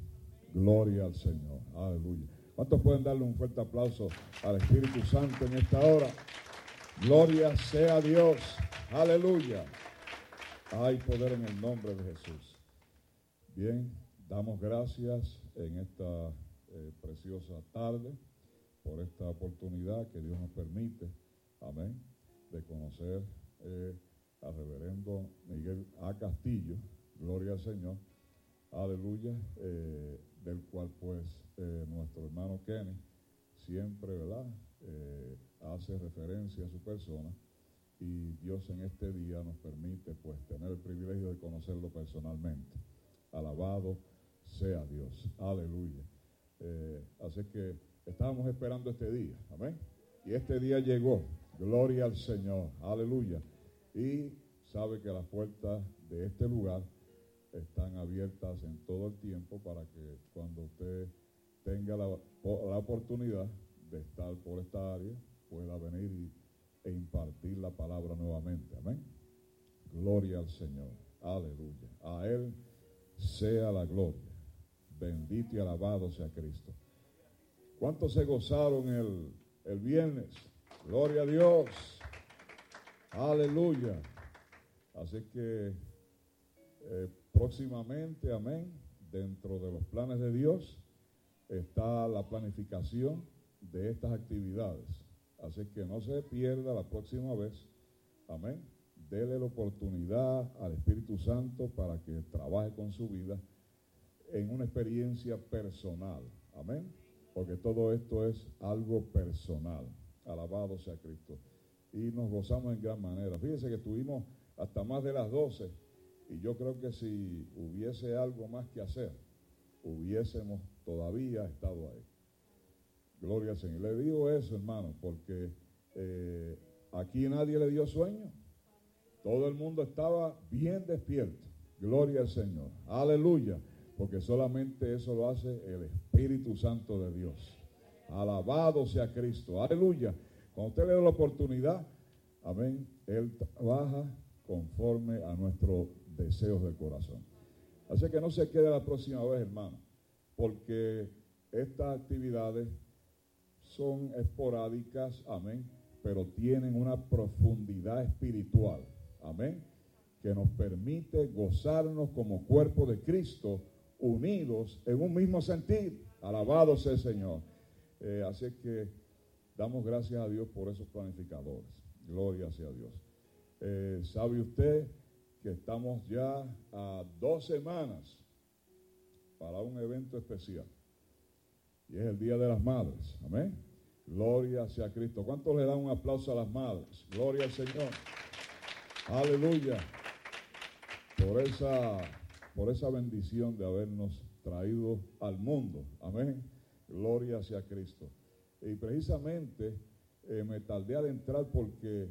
Gloria al Señor. Aleluya. ¿Cuántos pueden darle un fuerte aplauso al Espíritu Santo en esta hora? Gloria sea Dios. Aleluya. Hay poder en el nombre de Jesús. Bien, damos gracias en esta eh, preciosa tarde por esta oportunidad que Dios nos permite. Amén. De conocer eh, al reverendo Miguel A. Castillo. Gloria al Señor. Aleluya. Eh, del cual pues nuestro hermano Kenny siempre, ¿verdad? Hace referencia a su persona y Dios en este día nos permite pues tener el privilegio de conocerlo personalmente. Alabado sea Dios. Aleluya. Eh, así que estábamos esperando este día. Amén. Y este día llegó. Gloria al Señor. Aleluya. Y sabe que las puertas de este lugar están abiertas en todo el tiempo para que cuando usted tenga la, la oportunidad de estar por esta área, pueda venir e impartir la palabra nuevamente. Amén. Gloria al Señor. Aleluya. A Él sea la gloria. Bendito y alabado sea Cristo. ¿Cuántos se gozaron el, el viernes? Gloria a Dios. Aleluya. Así que eh, próximamente, amén, dentro de los planes de Dios está la planificación de estas actividades. Así que no se pierda la próxima vez, amén. Dele la oportunidad al Espíritu Santo para que trabaje con su vida en una experiencia personal, amén. Porque todo esto es algo personal. Alabado sea Cristo. Y nos gozamos en gran manera. Fíjense que estuvimos hasta más de las 12 y yo creo que si hubiese algo más que hacer, hubiésemos todavía estado ahí. Gloria al Señor. Le digo eso, hermano, porque eh, aquí nadie le dio sueño. Todo el mundo estaba bien despierto. Gloria al Señor. Aleluya. Porque solamente eso lo hace el Espíritu Santo de Dios. Alabado sea Cristo. Aleluya. Cuando usted le da la oportunidad, amén, Él trabaja conforme a nuestro deseos del corazón. Así que no se quede la próxima vez, hermano, porque estas actividades son esporádicas, amén, pero tienen una profundidad espiritual, amén, que nos permite gozarnos como cuerpo de Cristo, unidos en un mismo sentir. Alabado sea el Señor. Eh, así que damos gracias a Dios por esos planificadores. Gloria sea Dios. Eh, ¿Sabe usted? que estamos ya a dos semanas para un evento especial. Y es el Día de las Madres. Amén. Gloria sea Cristo. ¿Cuántos le dan un aplauso a las madres? Gloria al Señor. Aleluya. Por esa, por esa bendición de habernos traído al mundo. Amén. Gloria sea Cristo. Y precisamente eh, me tardé a entrar porque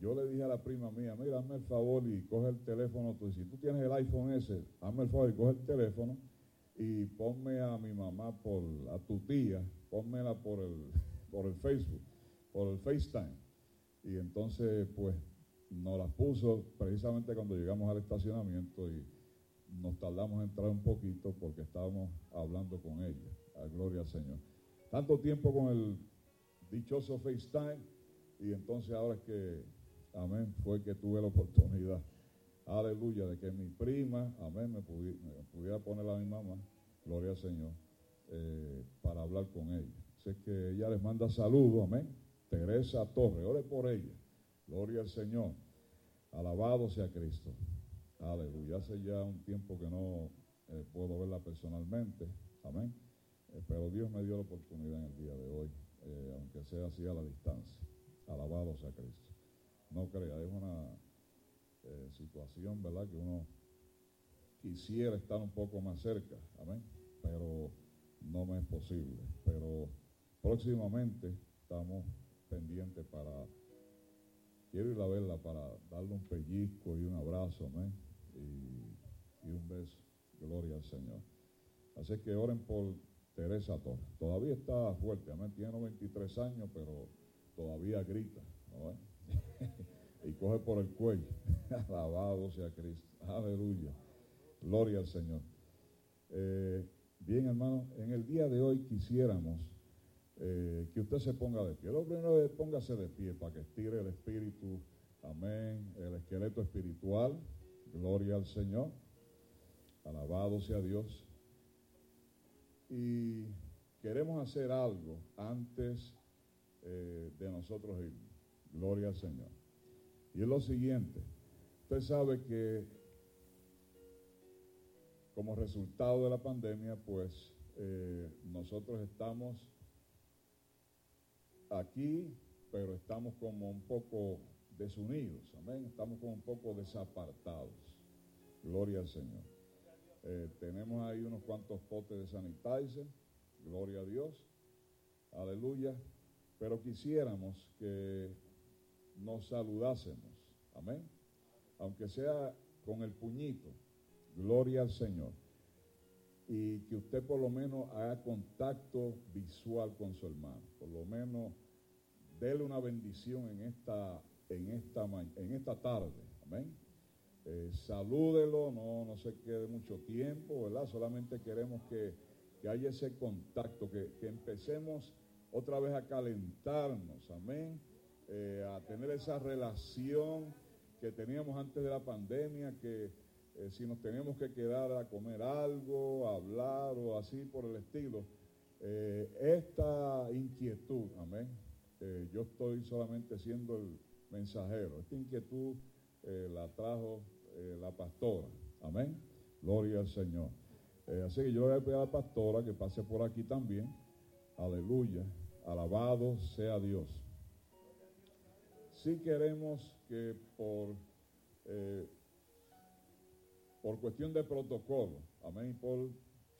yo le dije a la prima mía, mira, hazme el favor y coge el teléfono. Tú, si tú tienes el iPhone ese, hazme el favor y coge el teléfono y ponme a mi mamá por, a tu tía, ponmela por el, por el Facebook, por el FaceTime. Y entonces, pues, nos las puso precisamente cuando llegamos al estacionamiento y nos tardamos en entrar un poquito porque estábamos hablando con ella. A gloria al Señor. Tanto tiempo con el dichoso FaceTime y entonces ahora es que amén, fue que tuve la oportunidad, aleluya, de que mi prima, amén, me, pudiera, poner a mi mamá, gloria al Señor, eh, para hablar con ella. Sé que ella les manda saludos, amén. Teresa Torre, ore por ella, gloria al Señor, alabado sea Cristo, aleluya. Hace ya un tiempo que no eh, puedo verla personalmente, amén. Eh, pero Dios me dio la oportunidad en el día de hoy, aunque sea así a la distancia. Alabado sea Cristo. No crea, es una eh, situación, ¿verdad? Que uno quisiera estar un poco más cerca, amén, pero no me es posible. Pero próximamente estamos pendientes para, quiero ir a verla para darle un pellizco y un abrazo, amén, y, un beso. Gloria al Señor. Así que oren por Teresa Torres. Todavía está fuerte, amén, tiene 93 años, pero todavía grita. y coge por el cuello. Alabado sea Cristo. Aleluya. Gloria al Señor. Eh, bien, hermano, en el día de hoy quisiéramos eh, que usted se ponga de pie. Lo primero es póngase de pie para que estire el espíritu. Amén. El esqueleto espiritual. Gloria al Señor. Alabado sea Dios. Y queremos hacer algo antes eh, de nosotros ir. Gloria al Señor. Y es lo siguiente. Usted sabe que como resultado de la pandemia, pues eh, nosotros estamos aquí, pero estamos como un poco desunidos, amén. Estamos como un poco desapartados. Gloria al Señor. Eh, tenemos ahí unos cuantos potes de sanitizer, gloria a Dios, aleluya, pero quisiéramos que nos saludásemos, amén, aunque sea con el puñito, gloria al Señor, y que usted por lo menos haga contacto visual con su hermano, por lo menos déle una bendición en esta, en esta, en esta tarde, amén. Eh, salúdelo, no, no se quede mucho tiempo, ¿verdad? Solamente queremos que, haya ese contacto, que, empecemos otra vez a calentarnos, amén, eh, a tener esa relación que teníamos antes de la pandemia, que eh, si nos teníamos que quedar a comer algo, a hablar o así por el estilo, esta inquietud, amén, yo estoy solamente siendo el mensajero, esta inquietud la trajo eh, la pastora. Amén. Gloria al Señor. Eh, así que yo le voy a pedir a la pastora que pase por aquí también. Aleluya. Alabado sea Dios. Si queremos que por, eh, por cuestión de protocolo, amén, por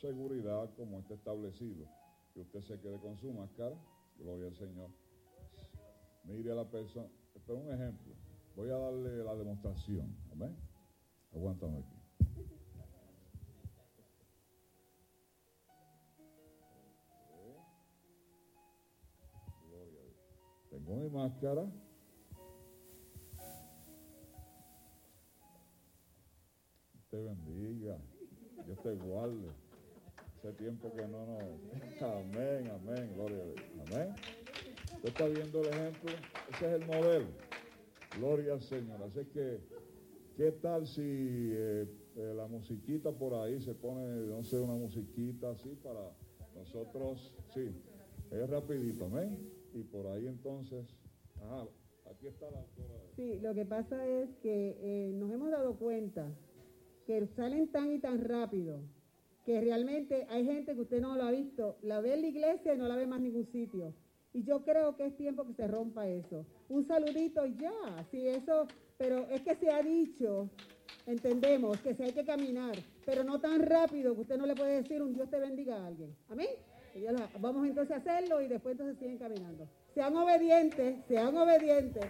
seguridad como está establecido, que usted se quede con su máscara, gloria al Señor. Mire a la persona, pero un ejemplo, voy a darle la demostración, amén. Aguántame aquí. Tengo mi máscara. Te bendiga. Dios te guarde. Hace tiempo que no nos. Amén, amén, gloria a Dios. Amén. Usted está viendo el ejemplo. Ese es el modelo. Gloria al Señor. Así que ¿Qué tal si eh, eh, la musiquita por ahí se pone, no sé, una musiquita así para nosotros? Sí, es rapidito, amén. Y por ahí entonces, ajá, aquí está la Sí, lo que pasa es que eh, nos hemos dado cuenta que salen tan y tan rápido que realmente hay gente que usted no lo ha visto, la ve en la iglesia y no la ve más en ningún sitio. Y yo creo que es tiempo que se rompa eso. Un saludito y ya. Si eso pero es que se ha dicho, entendemos, que se hay que caminar, pero no tan rápido que usted no le puede decir un Dios te bendiga a alguien. Amén. Vamos entonces a hacerlo y después entonces siguen caminando. Sean obedientes, sean obedientes.